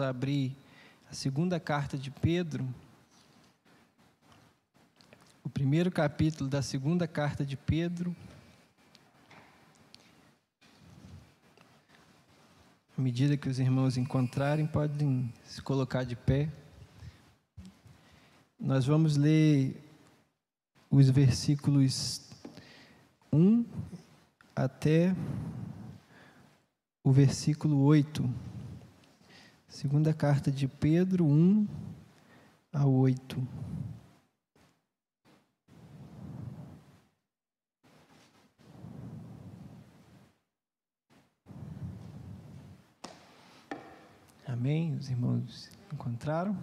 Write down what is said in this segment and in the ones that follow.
abrir a segunda carta de Pedro, o primeiro capítulo da segunda carta de Pedro. À medida que os irmãos encontrarem, podem se colocar de pé. Nós vamos ler os versículos 1 até o versículo 8. Segunda carta de Pedro 1 a 8. Amém? Os irmãos encontraram?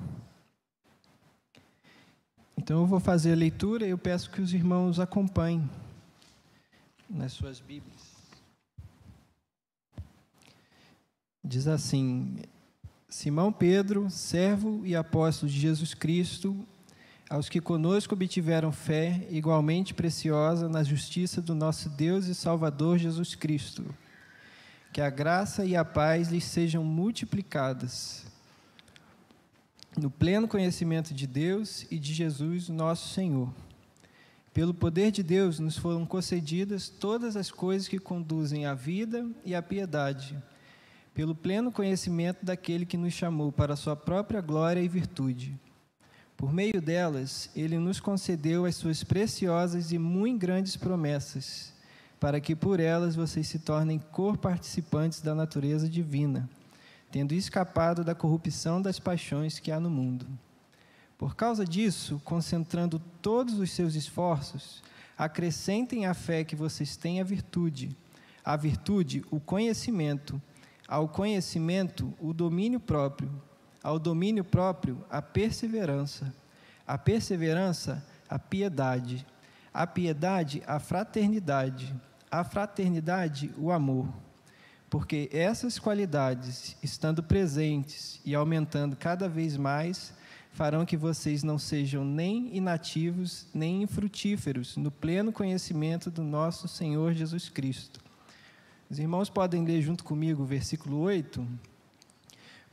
Então eu vou fazer a leitura e eu peço que os irmãos acompanhem nas suas Bíblias. Diz assim: Simão Pedro, servo e apóstolo de Jesus Cristo, aos que conosco obtiveram fé igualmente preciosa na justiça do nosso Deus e Salvador Jesus Cristo. Que a graça e a paz lhes sejam multiplicadas no pleno conhecimento de Deus e de Jesus, nosso Senhor. Pelo poder de Deus nos foram concedidas todas as coisas que conduzem à vida e à piedade pelo pleno conhecimento daquele que nos chamou para a sua própria glória e virtude. Por meio delas, ele nos concedeu as suas preciosas e muito grandes promessas, para que por elas vocês se tornem cor-participantes da natureza divina, tendo escapado da corrupção das paixões que há no mundo. Por causa disso, concentrando todos os seus esforços, acrescentem à fé que vocês têm a virtude, a virtude, o conhecimento, ao conhecimento, o domínio próprio, ao domínio próprio, a perseverança, a perseverança, a piedade, a piedade, a fraternidade, a fraternidade, o amor. Porque essas qualidades, estando presentes e aumentando cada vez mais, farão que vocês não sejam nem inativos, nem infrutíferos no pleno conhecimento do nosso Senhor Jesus Cristo. Os irmãos podem ler junto comigo o versículo 8?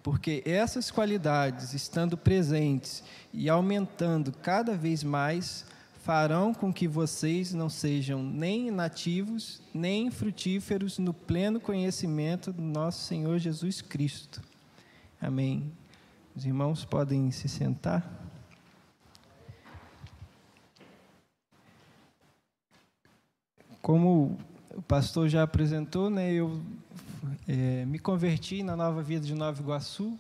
Porque essas qualidades, estando presentes e aumentando cada vez mais, farão com que vocês não sejam nem nativos, nem frutíferos no pleno conhecimento do nosso Senhor Jesus Cristo. Amém. Os irmãos podem se sentar. Como o pastor já apresentou, né? Eu é, me converti na Nova Vida de Nova Iguaçu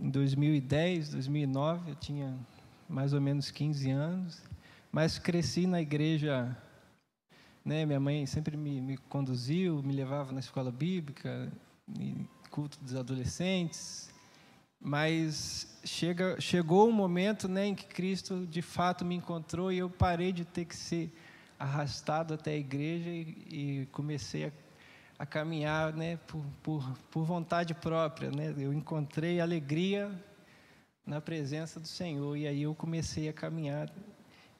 em 2010, 2009. Eu tinha mais ou menos 15 anos, mas cresci na igreja. Né? Minha mãe sempre me, me conduziu, me levava na escola bíblica, culto dos adolescentes. Mas chega, chegou um momento né, em que Cristo de fato me encontrou e eu parei de ter que ser arrastado até a igreja e, e comecei a, a, caminhar né, por, por, por vontade própria. Né? Eu encontrei alegria na presença do Senhor e aí eu comecei a caminhar.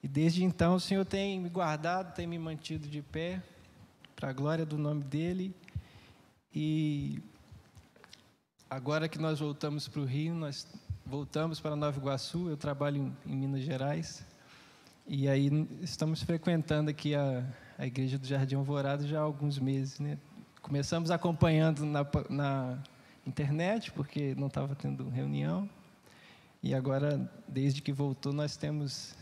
E desde então o Senhor tem me guardado, tem me mantido de pé, para a glória do nome dEle. E agora que nós voltamos para o Rio, nós voltamos para Nova Iguaçu, eu trabalho em, em Minas Gerais. E aí estamos frequentando aqui a, a Igreja do Jardim Alvorada já há alguns meses. Né? Começamos acompanhando na, na internet, porque não estava tendo reunião. E agora, desde que voltou, nós temos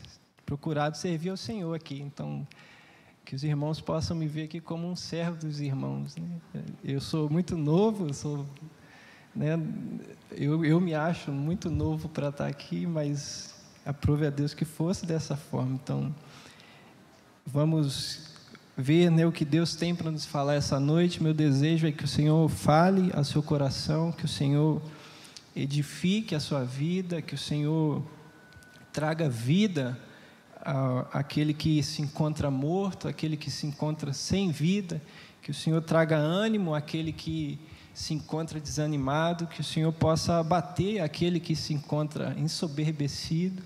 procurado servir ao Senhor aqui. Então, que os irmãos possam me ver aqui como um servo dos irmãos. Né? Eu sou muito novo, eu sou, né, eu, eu me acho muito novo para estar aqui, mas aprove a Deus que fosse dessa forma. Então, vamos ver né, o que Deus tem para nos falar essa noite. Meu desejo é que o Senhor fale ao seu coração, que o Senhor edifique a sua vida, que o Senhor traga vida àquele que se encontra morto, àquele que se encontra sem vida, que o Senhor traga ânimo àquele que se encontra desanimado, que o Senhor possa abater aquele que se encontra ensoberbecido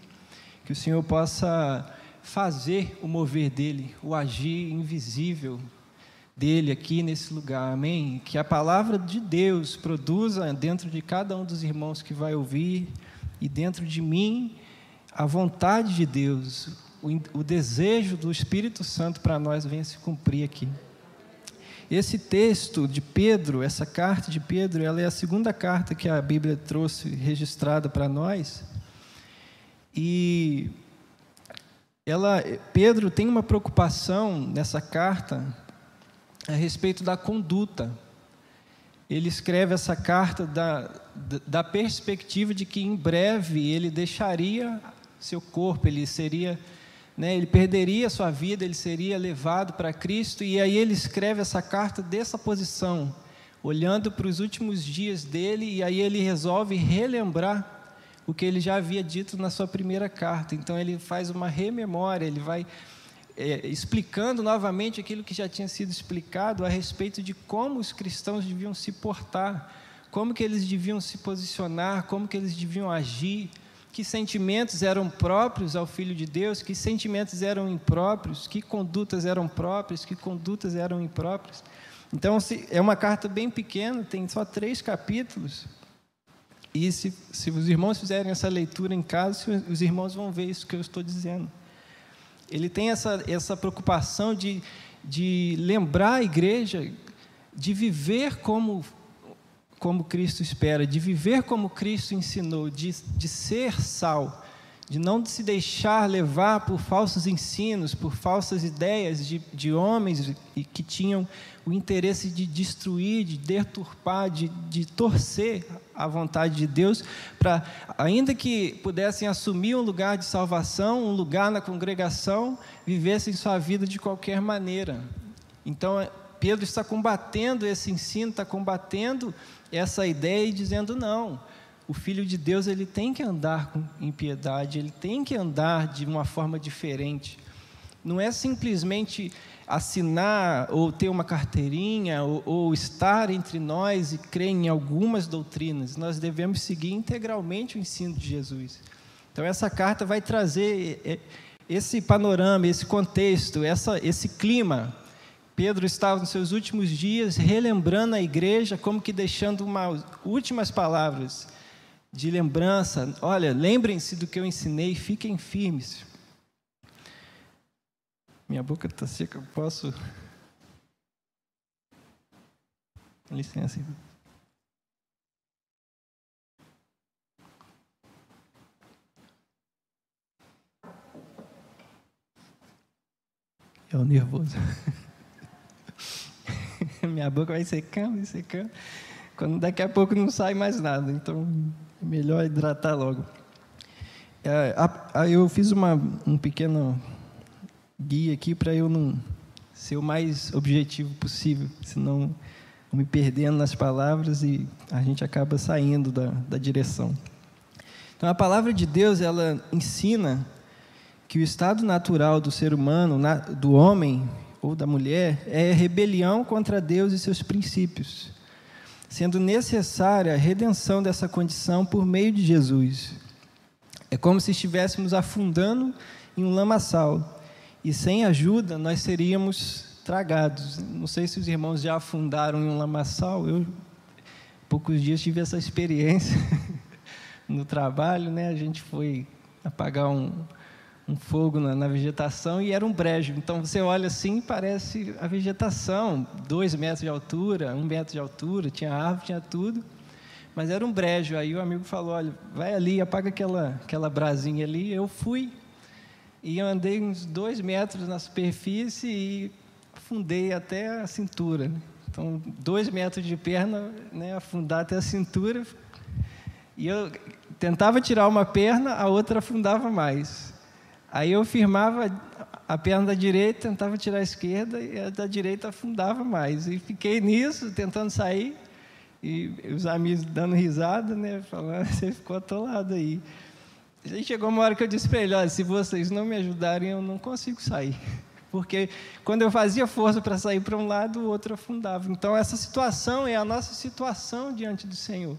que o Senhor possa fazer o mover dele, o agir invisível dele aqui nesse lugar, amém? Que a palavra de Deus produza dentro de cada um dos irmãos que vai ouvir e dentro de mim a vontade de Deus, o, desejo do Espírito Santo para nós venha se cumprir aqui. Esse texto de Pedro, essa carta de Pedro, ela é a segunda carta que a Bíblia trouxe registrada para nós. E ela, Pedro tem uma preocupação nessa carta a respeito da conduta. Ele escreve essa carta da, da perspectiva de que em breve ele deixaria seu corpo, ele seria né, ele perderia sua vida, ele seria levado para Cristo, e aí ele escreve essa carta dessa posição, olhando para os últimos dias dele, e aí ele resolve relembrar o que ele já havia dito na sua primeira carta. Então ele faz uma rememória, ele vai é, explicando novamente aquilo que já tinha sido explicado a respeito de como os cristãos deviam se portar, como que eles deviam se posicionar, como que eles deviam agir que sentimentos eram próprios ao Filho de Deus, que sentimentos eram impróprios, que condutas eram próprias, que condutas eram impróprias. Então, é uma carta bem pequena, tem só três capítulos. E se, se os irmãos fizerem essa leitura em casa, os irmãos vão ver isso que eu estou dizendo. Ele tem essa, essa preocupação de, de lembrar a igreja de viver como como Cristo espera, de viver como Cristo ensinou, de, de ser sal, de não se deixar levar por falsos ensinos, por falsas ideias de, de homens que tinham o interesse de destruir, de deturpar, de, de torcer a vontade de Deus, para, ainda que pudessem assumir um lugar de salvação, um lugar na congregação, vivessem sua vida de qualquer maneira. Então, Pedro está combatendo esse ensino, está combatendo essa ideia e dizendo não, o filho de Deus ele tem que andar com, em piedade, ele tem que andar de uma forma diferente. Não é simplesmente assinar ou ter uma carteirinha ou, ou estar entre nós e crer em algumas doutrinas. Nós devemos seguir integralmente o ensino de Jesus. Então essa carta vai trazer é, esse panorama, esse contexto, essa, esse clima Pedro estava nos seus últimos dias relembrando a igreja, como que deixando umas últimas palavras de lembrança. Olha, lembrem-se do que eu ensinei, fiquem firmes. Minha boca está seca, eu posso. Com licença. É o nervoso. minha boca vai secando e secando. Quando daqui a pouco não sai mais nada. Então, é melhor hidratar logo. É, a, a, eu fiz uma, um pequeno guia aqui para eu não ser o mais objetivo possível, senão me perdendo nas palavras e a gente acaba saindo da, da direção. Então, a palavra de Deus, ela ensina que o estado natural do ser humano, do homem, ou da mulher é rebelião contra Deus e seus princípios, sendo necessária a redenção dessa condição por meio de Jesus. É como se estivéssemos afundando em um lamaçal e sem ajuda nós seríamos tragados. Não sei se os irmãos já afundaram em um lamaçal, eu poucos dias tive essa experiência no trabalho, né? A gente foi apagar um, um fogo na, na, vegetação e era um brejo. Então você olha assim parece a vegetação, dois metros de altura, um metro de altura, tinha árvore, tinha tudo, mas era um brejo. Aí o amigo falou: olha, vai ali, apaga aquela, aquela brasinha ali. Eu fui e andei uns dois metros na superfície e afundei até a cintura. Né? Então, dois metros de perna, né, afundar até a cintura. E eu tentava tirar uma perna, a outra afundava mais. Aí eu firmava a perna da direita, tentava tirar a esquerda e a da direita afundava mais. E fiquei nisso, tentando sair. E os amigos dando risada, né? Falando, você ficou atolado aí. Aí chegou uma hora que eu disse para ele: olha, se vocês não me ajudarem, eu não consigo sair. Porque quando eu fazia força para sair para um lado, o outro afundava. Então, essa situação é a nossa situação diante do Senhor.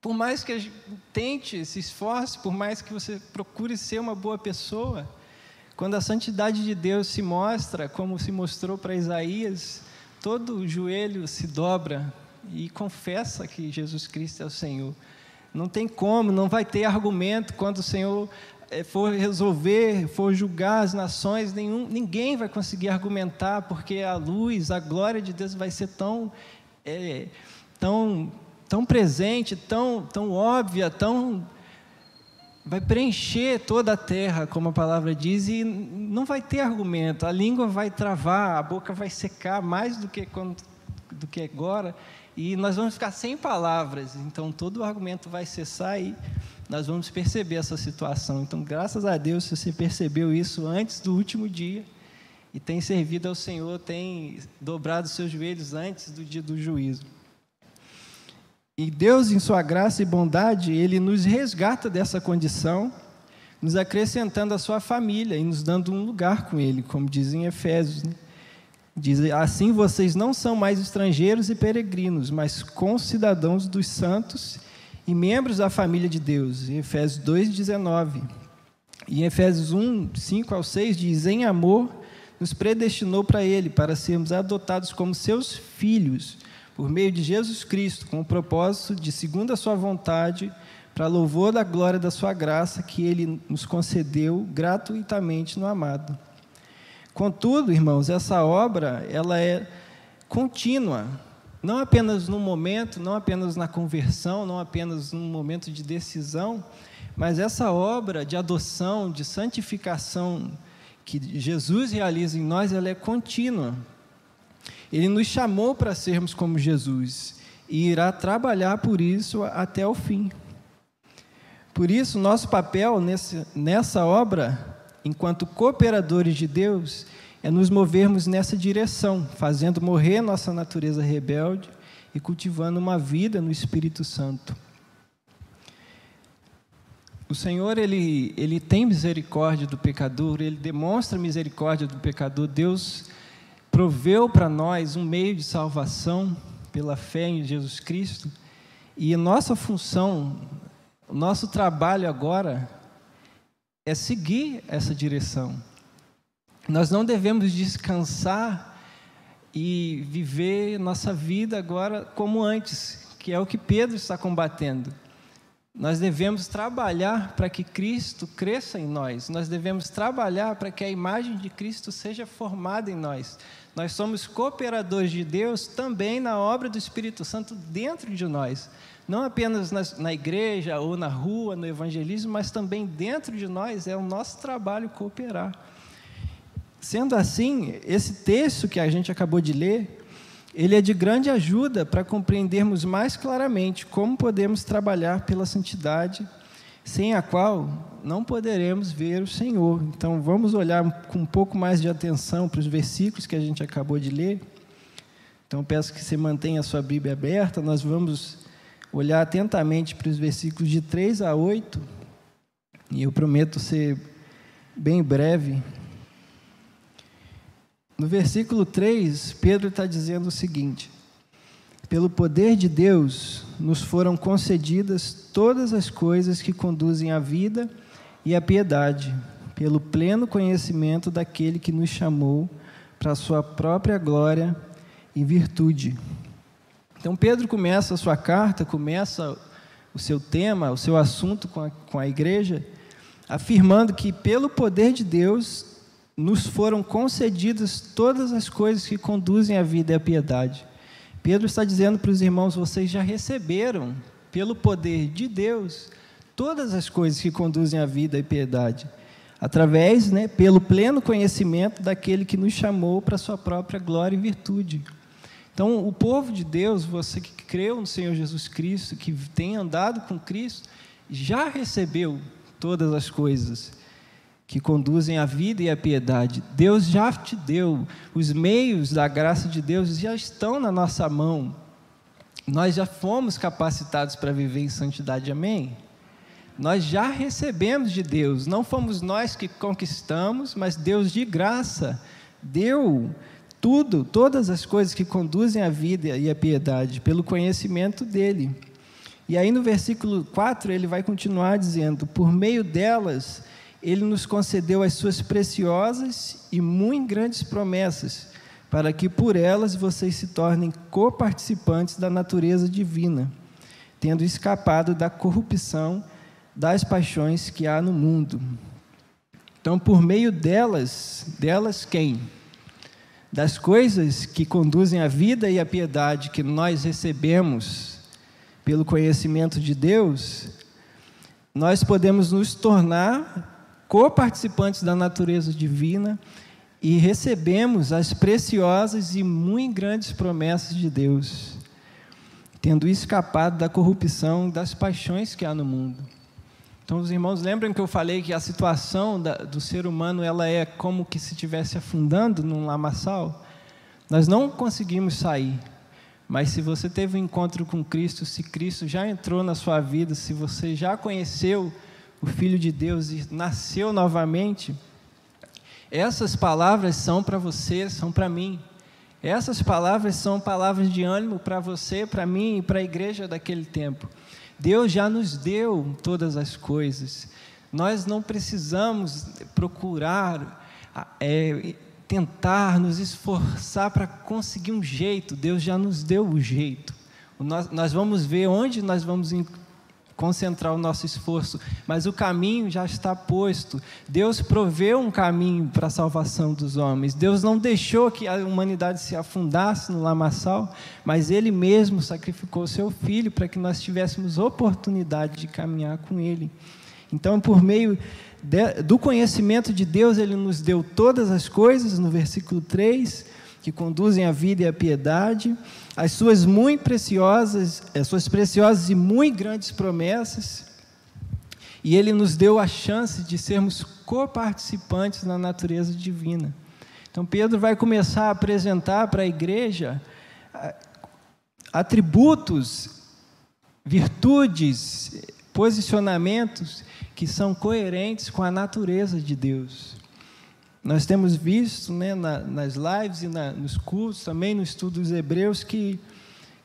Por mais que tente, se esforce, por mais que você procure ser uma boa pessoa, Quando a santidade de Deus se mostra, como se mostrou para Isaías, todo o joelho se dobra e confessa que Jesus Cristo é o Senhor. Não tem como, não vai ter argumento quando o Senhor eh, for resolver, for julgar as nações, nenhum, ninguém vai conseguir argumentar, porque a luz, a glória de Deus vai ser tão, é, tão, tão presente, tão, tão óbvia, tão vai preencher toda a terra, como a palavra diz, e não vai ter argumento. A língua vai travar, a boca vai secar mais do que quando, do que agora, e nós vamos ficar sem palavras. Então todo o argumento vai cessar e nós vamos perceber essa situação. Então, graças a Deus, você percebeu isso antes do último dia e tem servido ao Senhor, tem dobrado seus joelhos antes do dia do juízo. E Deus, em sua graça e bondade, ele nos resgata dessa condição, nos acrescentando a sua família e nos dando um lugar com ele, como diz em Efésios. Né? Diz: Assim vocês não são mais estrangeiros e peregrinos, mas concidadãos dos santos e membros da família de Deus. Em Efésios 2,19. E em Efésios 1, 5 ao 6 diz: Em amor nos predestinou para Ele, para sermos adotados como seus filhos, por meio de Jesus Cristo, com o propósito de, segundo a Sua vontade, para louvor da glória da Sua graça, que Ele nos concedeu gratuitamente no amado. Contudo, irmãos, essa obra ela é contínua não apenas no momento, não apenas na conversão, não apenas num momento de decisão, mas essa obra de adoção, de santificação que Jesus realiza em nós, ela é contínua. Ele nos chamou para sermos como Jesus e irá trabalhar por isso até o fim. Por isso, nosso papel nesse, nessa obra, enquanto cooperadores de Deus, é nos movermos nessa direção, fazendo morrer nossa natureza rebelde e cultivando uma vida no Espírito Santo. O Senhor, ele, ele tem misericórdia do pecador, ele demonstra misericórdia do pecador. Deus proveu para nós um meio de salvação pela fé em Jesus Cristo. E nossa função, nosso trabalho agora é seguir essa direção nós não devemos descansar e viver nossa vida agora como antes, que é o que Pedro está combatendo. Nós devemos trabalhar para que Cristo cresça em nós. Nós devemos trabalhar para que a imagem de Cristo seja formada em nós. Nós somos cooperadores de Deus também na obra do Espírito Santo dentro de nós. Não apenas na, na igreja ou na rua, no evangelismo, mas também dentro de nós é o nosso trabalho cooperar. Sendo assim, esse texto que a gente acabou de ler, ele é de grande ajuda para compreendermos mais claramente como podemos trabalhar pela santidade, sem a qual não poderemos ver o Senhor. Então, vamos olhar com um pouco mais de atenção para os versículos que a gente acabou de ler. Então, peço que você mantenha a sua Bíblia aberta. Nós vamos olhar atentamente para os versículos de 3 a 8. E eu prometo ser bem breve. No versículo 3, Pedro está dizendo o seguinte: Pelo poder de Deus nos foram concedidas todas as coisas que conduzem à vida e à piedade, pelo pleno conhecimento daquele que nos chamou para a sua própria glória e virtude. Então, Pedro começa a sua carta, começa o seu tema, o seu assunto com a, com a igreja, afirmando que, pelo poder de Deus, nos foram concedidas todas as coisas que conduzem à vida e à piedade. Pedro está dizendo para os irmãos: vocês já receberam, pelo poder de Deus, todas as coisas que conduzem à vida e piedade, através, né, pelo pleno conhecimento daquele que nos chamou para a sua própria glória e virtude. Então, o povo de Deus, você que creu no Senhor Jesus Cristo, que tem andado com Cristo, já recebeu todas as coisas que conduzem à vida e à piedade. Deus já te deu, os meios da graça de Deus já estão na nossa mão. Nós já fomos capacitados para viver em santidade, amém? Nós já recebemos de Deus, não fomos nós que conquistamos, mas Deus de graça deu tudo, todas as coisas que conduzem à vida e à piedade, pelo conhecimento dele. E aí no versículo 4 ele vai continuar dizendo: Por meio delas ele nos concedeu as suas preciosas e muito grandes promessas, para que por elas vocês se tornem coparticipantes da natureza divina, tendo escapado da corrupção das paixões que há no mundo. Então, por meio delas, delas quem? Das coisas que conduzem à vida e à piedade que nós recebemos pelo conhecimento de Deus, nós podemos nos tornar coparticipantes da natureza divina e recebemos as preciosas e muito grandes promessas de Deus, tendo escapado da corrupção das paixões que há no mundo. Então, os irmãos lembram que eu falei que a situação da, do ser humano ela é como que se estivesse afundando num lamaçal? Nós não conseguimos sair. Mas se você teve um encontro com Cristo, se Cristo já entrou na sua vida, se você já conheceu o Filho de Deus e nasceu novamente, essas palavras são para você, são para mim. Essas palavras são palavras de ânimo para você, para mim e para a igreja daquele tempo. Deus já nos deu todas as coisas. Nós não precisamos procurar é, tentar nos esforçar para conseguir um jeito, Deus já nos deu o jeito. Nós, nós vamos ver onde nós vamos concentrar o nosso esforço, mas o caminho já está posto. Deus proveu um caminho para a salvação dos homens. Deus não deixou que a humanidade se afundasse no lamaçal, mas Ele mesmo sacrificou seu Filho para que nós tivéssemos oportunidade de caminhar com Ele. Então, por meio de, do conhecimento de Deus, Ele nos deu todas as coisas, no versículo 3, que conduzem à vida e à piedade, as suas muito preciosas, as suas preciosas e muito grandes promessas, e Ele nos deu a chance de sermos coparticipantes na natureza divina. Então, Pedro vai começar a apresentar para a igreja ah, atributos, virtudes, posicionamentos que são coerentes com a natureza de Deus. Nós temos visto né, na, nas lives e na, nos cursos, também no estudo dos Hebreus, que,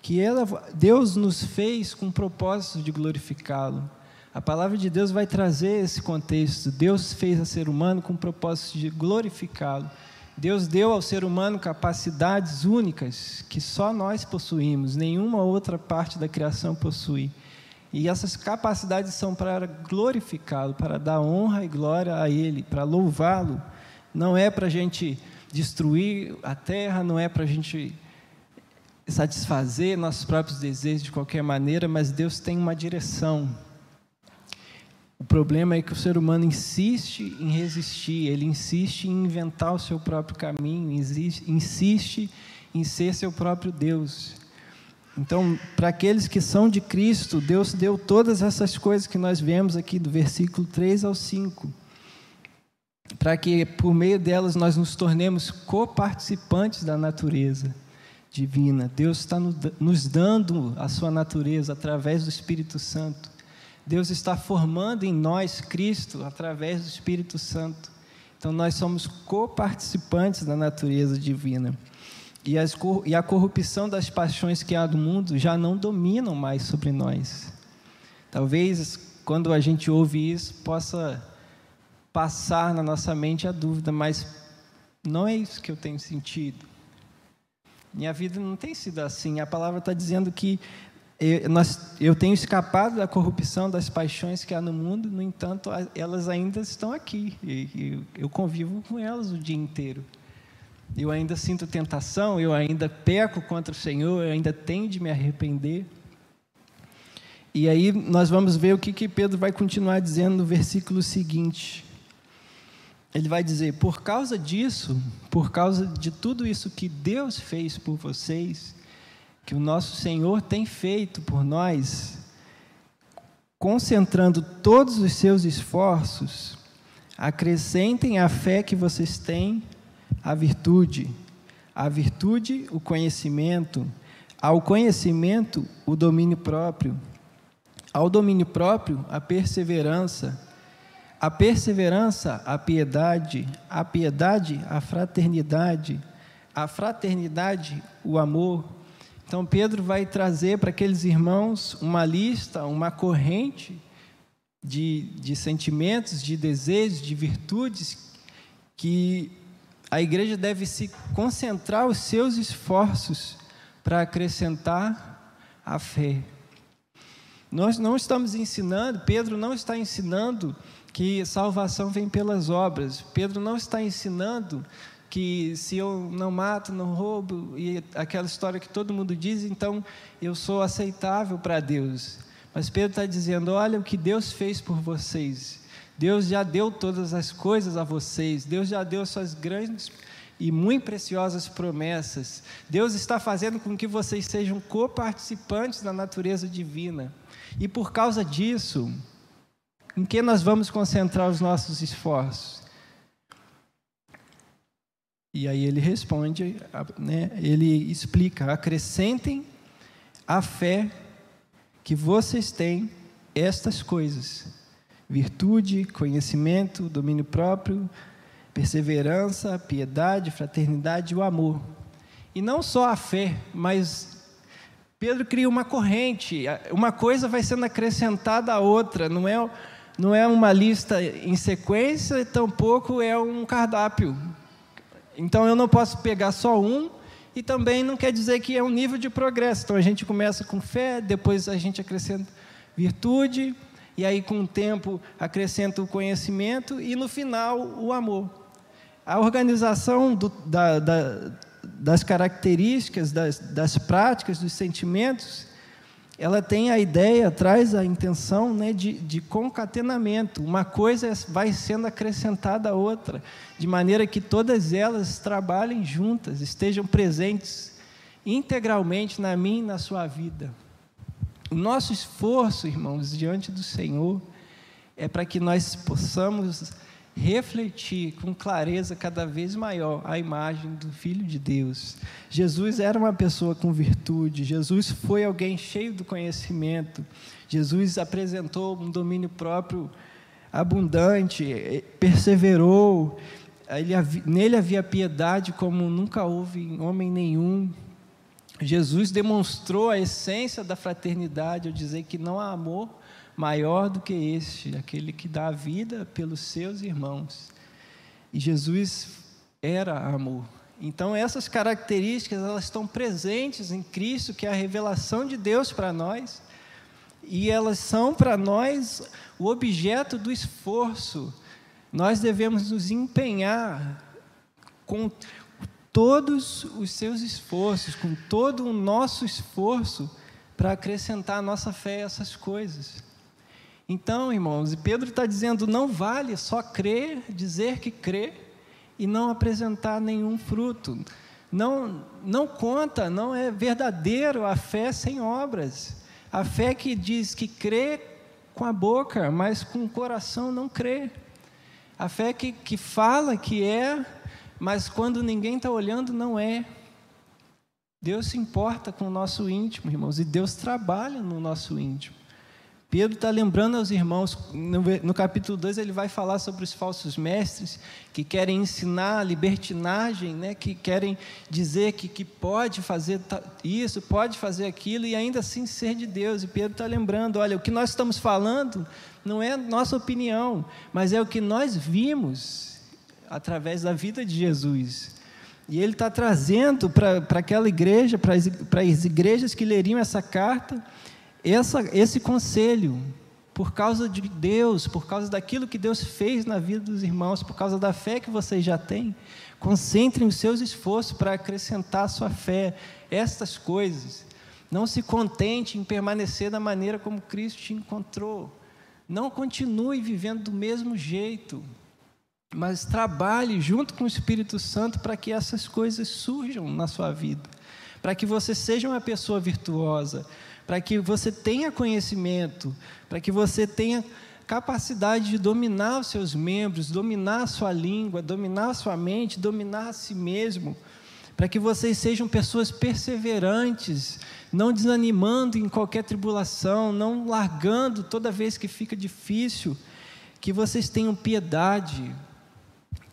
que ela, Deus nos fez com o propósito de glorificá-lo. A palavra de Deus vai trazer esse contexto. Deus fez a ser humano com o propósito de glorificá-lo. Deus deu ao ser humano capacidades únicas que só nós possuímos, nenhuma outra parte da criação possui. E essas capacidades são para glorificá-lo, para dar honra e glória a Ele, para louvá-lo. Não é para a gente destruir a terra, não é para a gente satisfazer nossos próprios desejos de qualquer maneira, mas Deus tem uma direção. O problema é que o ser humano insiste em resistir, ele insiste em inventar o seu próprio caminho, insiste em ser seu próprio Deus. Então, para aqueles que são de Cristo, Deus deu todas essas coisas que nós vemos aqui do versículo 3 ao 5, para que por meio delas nós nos tornemos coparticipantes da natureza divina. Deus está nos dando a sua natureza através do Espírito Santo. Deus está formando em nós Cristo através do Espírito Santo. Então, nós somos coparticipantes da natureza divina e, as, e a corrupção das paixões que há do mundo já não dominam mais sobre nós. Talvez quando a gente ouve isso possa passar na nossa mente a dúvida, mas não é isso que eu tenho sentido. Minha vida não tem sido assim. A palavra está dizendo que eu, nós, eu tenho escapado da corrupção, das paixões que há no mundo, no entanto, elas ainda estão aqui. E, eu convivo com elas o dia inteiro eu ainda sinto tentação, eu ainda peco contra o Senhor, eu ainda tenho de me arrepender. E aí nós vamos ver o que, que Pedro vai continuar dizendo no versículo seguinte. Ele vai dizer: Por causa disso, por causa de tudo isso que Deus fez por vocês, que o nosso Senhor tem feito por nós, concentrando todos os seus esforços, acrescentem a fé que vocês têm a virtude, a virtude, o conhecimento, ao conhecimento, o domínio próprio, ao domínio próprio, a perseverança, a perseverança, a piedade, a piedade, a fraternidade, a fraternidade, o amor. Então, Pedro vai trazer para aqueles irmãos uma lista, uma corrente de, de sentimentos, de desejos, de virtudes, que a igreja deve se concentrar os seus esforços para acrescentar a fé. Nós não estamos ensinando, Pedro não está ensinando que salvação vem pelas obras. Pedro não está ensinando que se eu não mato, não roubo, e aquela história que todo mundo diz, então eu sou aceitável para Deus. Mas Pedro está dizendo: olha o que Deus fez por vocês. Deus já deu todas as coisas a vocês. Deus já deu suas grandes e muito preciosas promessas. Deus está fazendo com que vocês sejam coparticipantes da natureza divina. E por causa disso, em que nós vamos concentrar os nossos esforços? E aí ele responde, né, ele explica: acrescentem a fé que vocês têm estas coisas: virtude, conhecimento, domínio próprio, perseverança, piedade, fraternidade e o amor. E não só a fé, mas Pedro cria uma corrente, uma coisa vai sendo acrescentada à outra, não é, não é uma lista em sequência, tampouco é um cardápio. Então eu não posso pegar só um e também não quer dizer que é um nível de progresso. Então a gente começa com fé, depois a gente acrescenta virtude, e aí com o tempo acrescenta o conhecimento e no final o amor. A organização do, da, da, das características, das, das práticas, dos sentimentos, ela tem a ideia, traz a intenção né, de, de concatenamento. Uma coisa vai sendo acrescentada à outra, de maneira que todas elas trabalhem juntas, estejam presentes integralmente na minha e na sua vida. O nosso esforço, irmãos, diante do Senhor, é para que nós possamos refletir com clareza cada vez maior a imagem do Filho de Deus. Jesus era uma pessoa com virtude, Jesus foi alguém cheio do conhecimento, Jesus apresentou um domínio próprio abundante, eh, perseverou, ele, nele havia piedade como nunca houve em homem nenhum. Jesus demonstrou a essência da fraternidade ao dizer que não há amor maior do que este, aquele que dá a vida pelos seus irmãos. E Jesus era amor. Então essas características elas estão presentes em Cristo, que é a revelação de Deus para nós, e elas são para nós o objeto do esforço. Nós devemos nos empenhar com todos os seus esforços, com todo o nosso esforço para acrescentar a nossa fé essas coisas. Então, irmãos, Pedro está dizendo: não vale só crer, dizer que crê e não apresentar nenhum fruto. Não, não conta, não é verdadeiro a fé sem obras. A fé que diz que crê com a boca, mas com o coração não crê. A fé que, que fala que é, mas quando ninguém está olhando, não é. Deus se importa com o nosso íntimo, irmãos, e Deus trabalha no nosso íntimo. Pedro está lembrando aos irmãos, no, capítulo 2 ele vai falar sobre os falsos mestres que querem ensinar a libertinagem, né, que querem dizer que, que pode fazer isso, pode fazer aquilo e ainda assim ser de Deus. E Pedro está lembrando: olha, o que nós estamos falando não é nossa opinião, mas é o que nós vimos através da vida de Jesus. E ele está trazendo para aquela igreja, para as igrejas que leriam essa carta, essa, esse conselho, por causa de Deus, por causa daquilo que Deus fez na vida dos irmãos, por causa da fé que vocês já têm, concentrem os seus esforços para acrescentar a sua fé, estas coisas. Não se contente em permanecer da maneira como Cristo te encontrou. Não continue vivendo do mesmo jeito, mas trabalhe junto com o Espírito Santo para que essas coisas surjam na sua vida, para que você seja uma pessoa virtuosa, para que você tenha conhecimento, para que você tenha capacidade de dominar os seus membros, dominar a sua língua, dominar a sua mente, dominar a si mesmo, para que vocês sejam pessoas perseverantes, não desanimando em qualquer tribulação, não largando toda vez que fica difícil, que vocês tenham piedade,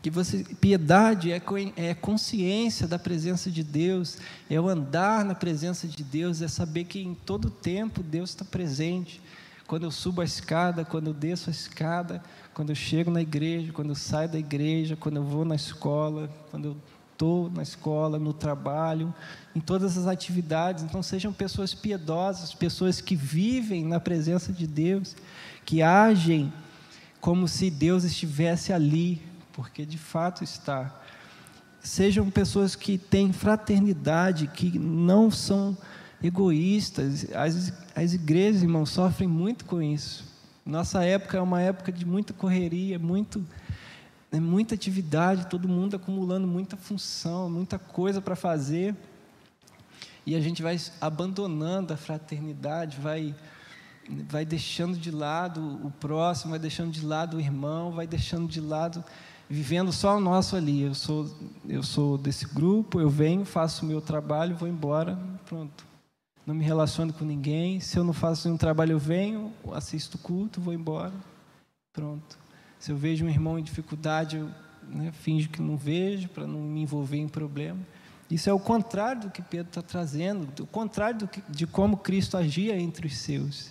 que você piedade é, é consciência da presença de Deus, é o andar na presença de Deus, é saber que em todo tempo Deus está presente, quando eu subo a escada, quando eu desço a escada, quando eu chego na igreja, quando eu saio da igreja, quando eu vou na escola, quando eu estou na escola, no trabalho, em todas as atividades. Então, sejam pessoas piedosas, pessoas que vivem na presença de Deus, que agem como se Deus estivesse ali, porque de fato está. Sejam pessoas que têm fraternidade, que não são egoístas. As, as igrejas, irmãos, sofrem muito com isso. Nossa época é uma época de muita correria, muito, é muita atividade, todo mundo acumulando muita função, muita coisa para fazer. E a gente vai abandonando a fraternidade, vai, vai deixando de lado o próximo, vai deixando de lado o irmão, vai deixando de lado, vivendo só o nosso ali. Eu sou, eu sou desse grupo, eu venho, faço o meu trabalho, vou embora, pronto não me relaciono com ninguém. Se eu não faço nenhum trabalho, eu venho, assisto culto, vou embora. Pronto. Se eu vejo um irmão em dificuldade, eu né, finjo que não vejo, para não me envolver em problema. Isso é o contrário do que Pedro está trazendo, o contrário que, de como Cristo agia entre os seus.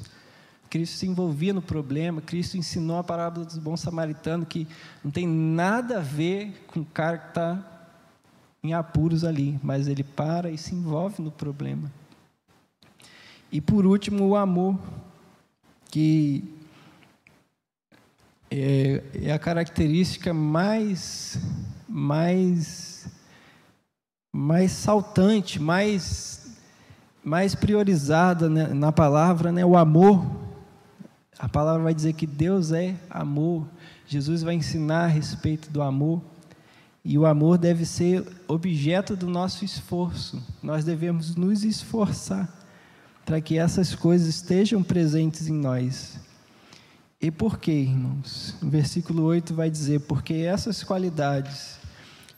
Cristo se envolvia no problema, Cristo ensinou a parábola dos bons samaritanos, que não tem nada a ver com o cara que está em apuros ali, mas ele para e se envolve no problema. E por último, o amor, que é, é a característica mais, mais, mais saltante, mais, mais priorizada né, na palavra, né, o amor. A palavra vai dizer que Deus é amor. Jesus vai ensinar a respeito do amor. E o amor deve ser objeto do nosso esforço. Nós devemos nos esforçar para que essas coisas estejam presentes em nós. E por quê, irmãos? O versículo 8 vai dizer: porque essas qualidades,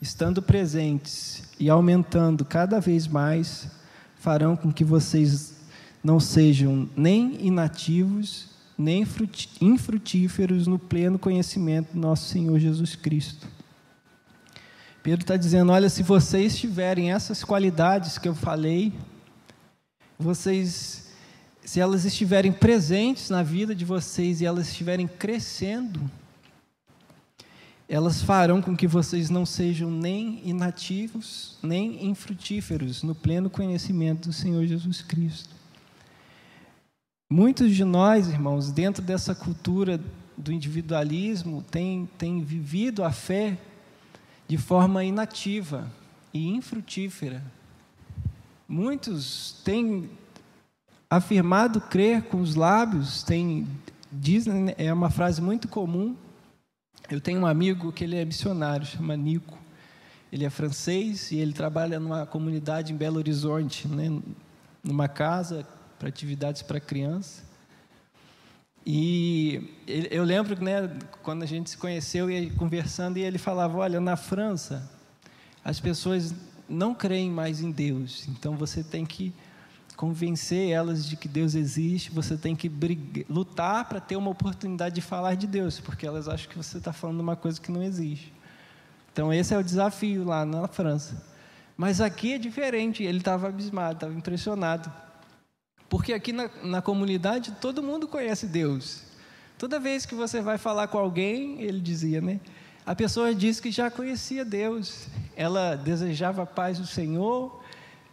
estando presentes e aumentando cada vez mais, farão com que vocês não sejam nem inativos, nem infrutíferos no pleno conhecimento do nosso Senhor Jesus Cristo. Pedro está dizendo: olha, se vocês tiverem essas qualidades que eu falei, vocês, se elas estiverem presentes na vida de vocês e elas estiverem crescendo, elas farão com que vocês não sejam nem inativos, nem infrutíferos no pleno conhecimento do Senhor Jesus Cristo. Muitos de nós, irmãos, dentro dessa cultura do individualismo, têm, têm vivido a fé de forma inativa e infrutífera, Muitos têm afirmado crer com os lábios, têm, dizem, né, é uma frase muito comum. Eu tenho um amigo que ele é missionário, chama Nico. Ele é francês e ele trabalha numa comunidade em Belo Horizonte, né, numa casa para atividades para criança. E eu lembro né, quando a gente se conheceu e conversando, e ele falava: Olha, na França, as pessoas não creem mais em Deus. Então você tem que convencer elas de que Deus existe, você tem que brigar, lutar para ter uma oportunidade de falar de Deus, porque elas acham que você está falando uma coisa que não existe. Então esse é o desafio lá na França. Mas aqui é diferente, ele estava abismado, estava impressionado. Porque aqui na, na comunidade todo mundo conhece Deus. Toda vez que você vai falar com alguém, ele dizia, né? A pessoa diz que já conhecia Deus, ela desejava a paz do Senhor,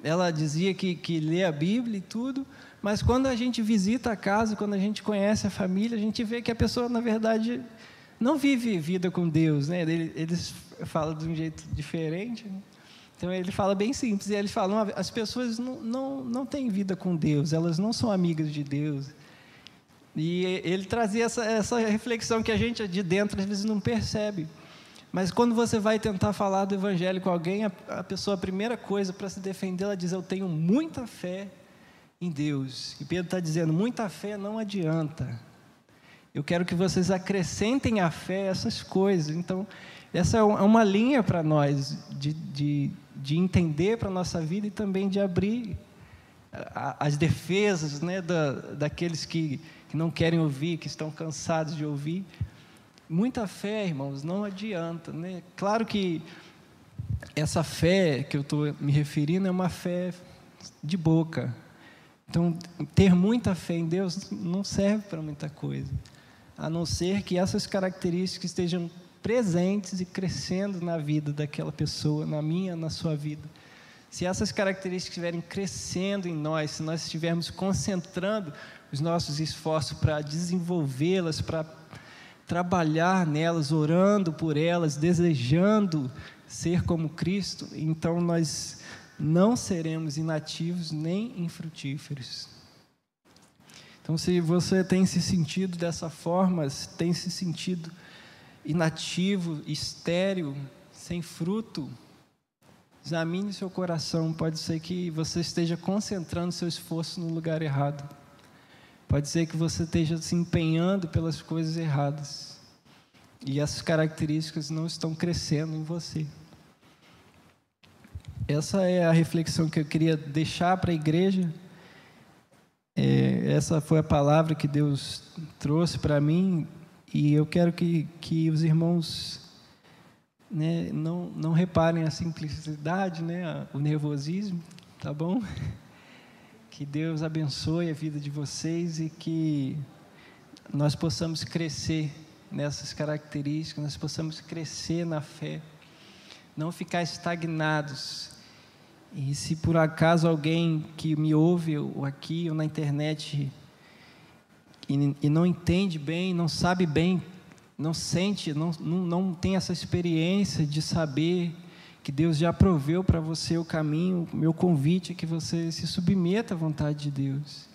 ela dizia que, que lê a Bíblia e tudo, mas quando a gente visita a casa, quando a gente conhece a família, a gente vê que a pessoa, na verdade, não vive vida com Deus, né? Eles falam de um jeito diferente, né? Então ele fala bem simples, e eles falam: as pessoas não, não, não têm vida com Deus, elas não são amigas de Deus. E ele trazia essa, essa reflexão que a gente de dentro às vezes não percebe. Mas quando você vai tentar falar do evangelho com alguém, a, a pessoa, a primeira coisa para se defender, ela diz: Eu tenho muita fé em Deus. E Pedro está dizendo: muita fé não adianta. Eu quero que vocês acrescentem à fé essas coisas. Então, essa é, é uma linha para nós de, de, de entender para a nossa vida e também de abrir as defesas né, da, daqueles que, que não querem ouvir, que estão cansados de ouvir, Muita fé, irmãos, não adianta. Né? Claro que essa fé que eu estou me referindo é uma fé de boca. Então, ter muita fé em Deus não serve para muita coisa, a não ser que essas características estejam presentes e crescendo na vida daquela pessoa, na minha, na sua vida. Se essas características estiverem crescendo em nós, se nós estivermos concentrando os nossos esforços para desenvolvê-las, para trabalhar nelas, orando por elas, desejando ser como Cristo, então nós não seremos inativos nem infrutíferos. Então, se você tem se sentido dessa forma, tem se sentido inativo, estéril, sem fruto, examine seu coração. Pode ser que você esteja concentrando seu esforço no lugar errado. Pode ser que você esteja se empenhando pelas coisas erradas. E essas características não estão crescendo em você. Essa é a reflexão que eu queria deixar para a igreja. É, essa foi a palavra que Deus trouxe para mim e eu quero que, que os irmãos né, não, não reparem a simplicidade, né, o nervosismo, tá bom? Que Deus abençoe a vida de vocês e que nós possamos crescer nessas características, nós possamos crescer na fé não ficar estagnados. E se por acaso alguém que me ouve ou aqui ou na internet e, e não entende bem, não sabe bem, não sente, não, não, não tem essa experiência de saber que Deus já proveu para você o caminho, meu convite é que você se submeta à vontade de Deus,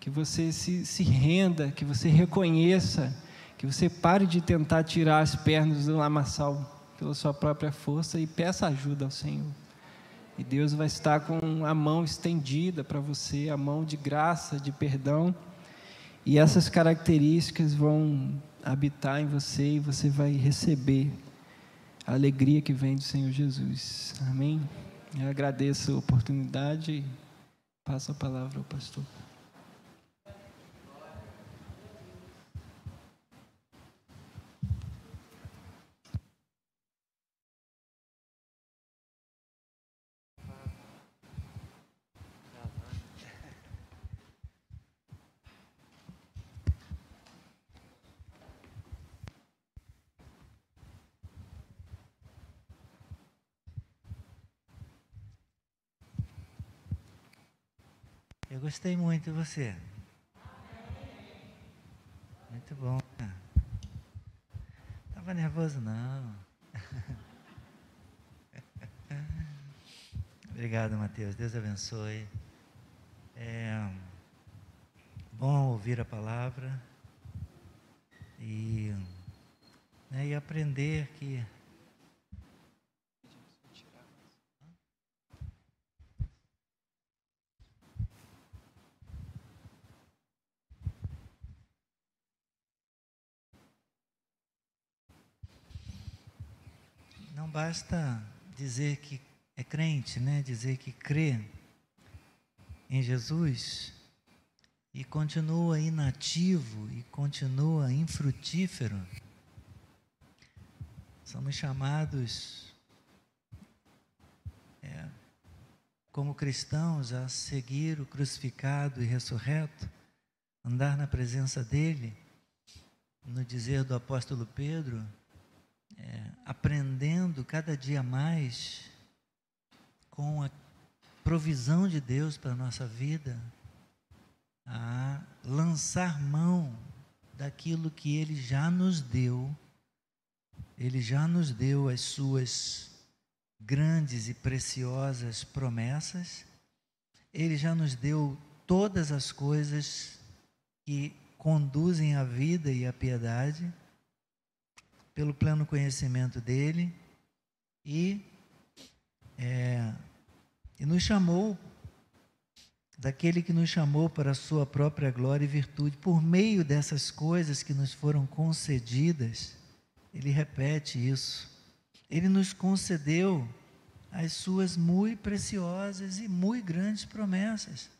que você se, se renda, que você reconheça, que você pare de tentar tirar as pernas do lamaçal pela sua própria força e peça ajuda ao Senhor. E Deus vai estar com a mão estendida para você, a mão de graça, de perdão. E essas características vão habitar em você e você vai receber a alegria que vem do Senhor Jesus. Amém? Eu agradeço a oportunidade e passo a palavra ao pastor. Gostei muito de você. Muito bom. Tava nervoso não. Obrigado, Mateus. Deus abençoe. É bom ouvir a palavra e, né, e aprender que Não basta dizer que é crente, né? Dizer que crê em Jesus e continua inativo e continua infrutífero. Somos chamados é, como cristãos a seguir o crucificado e ressurreto, andar na presença dele. No dizer do apóstolo Pedro, é, aprendendo cada dia mais com a provisão de Deus para a nossa vida, a lançar mão daquilo que Ele já nos deu, Ele já nos deu as Suas grandes e preciosas promessas, Ele já nos deu todas as coisas que conduzem à vida e à piedade pelo pleno conhecimento dele e, é, e nos chamou daquele que nos chamou para a sua própria glória e virtude, por meio dessas coisas que nos foram concedidas, ele repete isso. Ele nos concedeu as suas muito preciosas e muito grandes promessas,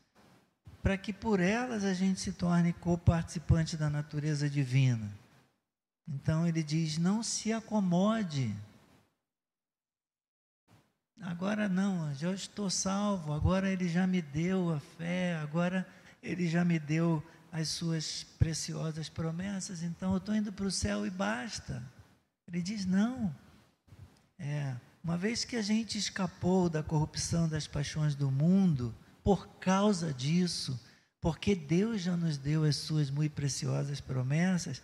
para que por elas a gente se torne co-participante da natureza divina. Então ele diz: não se acomode. agora não, já estou salvo, agora Ele já me deu a fé, agora Ele já me deu as suas preciosas promessas, então eu estou indo para o céu e basta. Ele diz: não. É, uma vez que a gente escapou da corrupção das paixões do mundo, por causa disso, porque Deus já nos deu as suas muito preciosas promessas,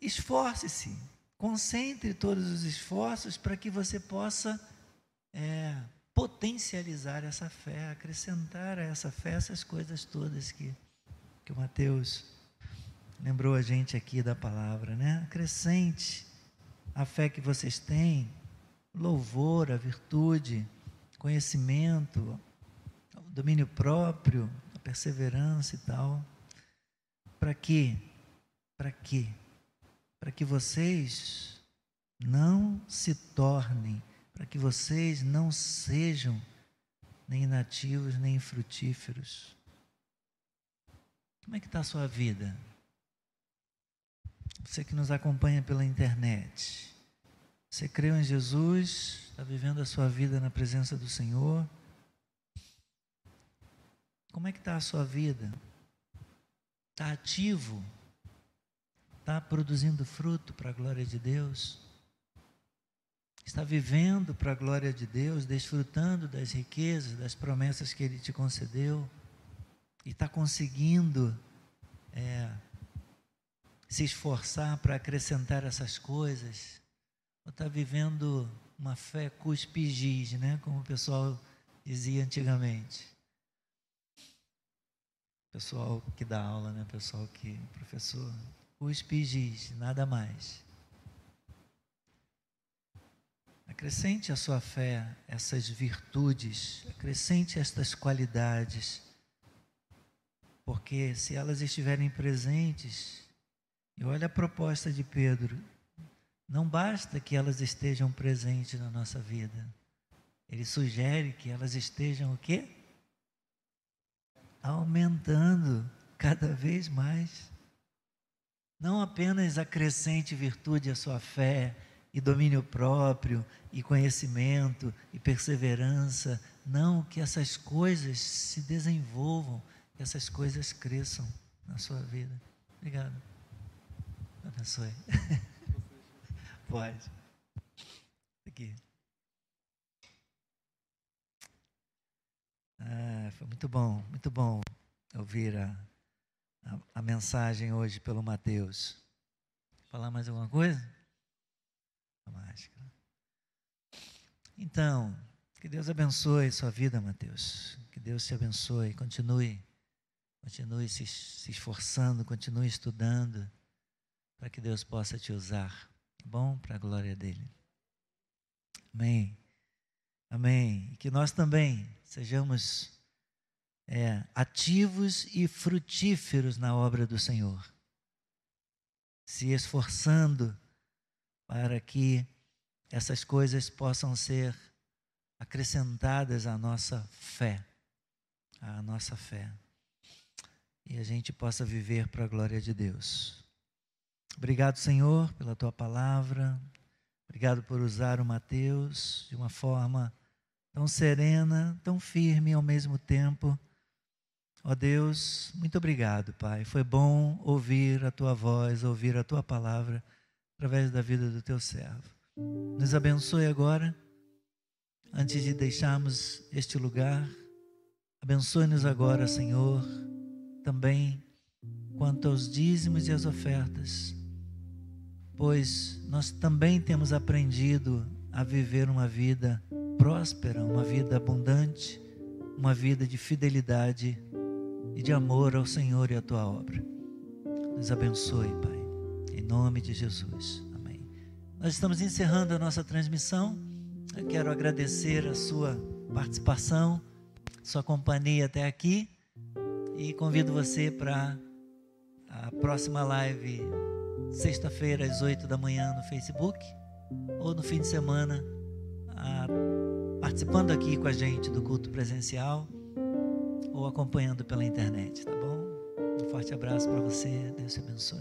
esforce-se, concentre todos os esforços para que você possa é, potencializar essa fé, acrescentar a essa fé essas coisas todas que, que o Mateus lembrou a gente aqui da palavra, né? Acrescente a fé que vocês têm, louvor, a virtude, conhecimento, domínio próprio, a perseverança e tal. Para quê? Para quê? Para que vocês não se tornem, para que vocês não sejam nem inativos, nem frutíferos. Como é que está a sua vida? Você que nos acompanha pela internet. Você creu em Jesus, está vivendo a sua vida na presença do Senhor. Como é que está a sua vida? Está ativo? Está produzindo fruto para a glória de Deus? Está vivendo para a glória de Deus, desfrutando das riquezas, das promessas que Ele te concedeu? E está conseguindo é, se esforçar para acrescentar essas coisas? Ou está vivendo uma fé cuspigis, né? Como o pessoal dizia antigamente. Pessoal que dá aula, né? Pessoal que, professor, cuspigis, nada mais. Acrescente a sua fé essas virtudes, acrescente estas qualidades, porque se elas estiverem presentes, e olha a proposta de Pedro. Não basta que elas estejam presentes na nossa vida. Ele sugere que elas estejam o quê? Aumentando cada vez mais. Não apenas acrescente virtude à sua fé, e domínio próprio, e conhecimento, e perseverança. Não, que essas coisas se desenvolvam, que essas coisas cresçam na sua vida. Obrigado. Abençoe. Pode. Aqui. Ah, foi muito bom, muito bom ouvir a, a, a mensagem hoje pelo Mateus. Falar mais alguma coisa? A máscara. Então, que Deus abençoe sua vida, Mateus. Que Deus te abençoe. Continue, continue se, se esforçando, continue estudando para que Deus possa te usar, tá bom? Para a glória dele. Amém. Amém. E que nós também sejamos é, ativos e frutíferos na obra do Senhor, se esforçando para que essas coisas possam ser acrescentadas à nossa fé, à nossa fé, e a gente possa viver para a glória de Deus. Obrigado, Senhor, pela tua palavra. Obrigado por usar o Mateus de uma forma tão serena, tão firme ao mesmo tempo. Ó Deus, muito obrigado, Pai. Foi bom ouvir a tua voz, ouvir a tua palavra através da vida do teu servo. Nos abençoe agora, antes de deixarmos este lugar. Abençoe-nos agora, Senhor, também quanto aos dízimos e às ofertas pois nós também temos aprendido a viver uma vida próspera, uma vida abundante, uma vida de fidelidade e de amor ao Senhor e à tua obra. Nos abençoe, Pai, em nome de Jesus. Amém. Nós estamos encerrando a nossa transmissão. Eu quero agradecer a sua participação, sua companhia até aqui e convido você para a próxima live sexta-feira às 8 da manhã no Facebook ou no fim de semana a, participando aqui com a gente do culto presencial ou acompanhando pela internet, tá bom? Um forte abraço para você, Deus te abençoe.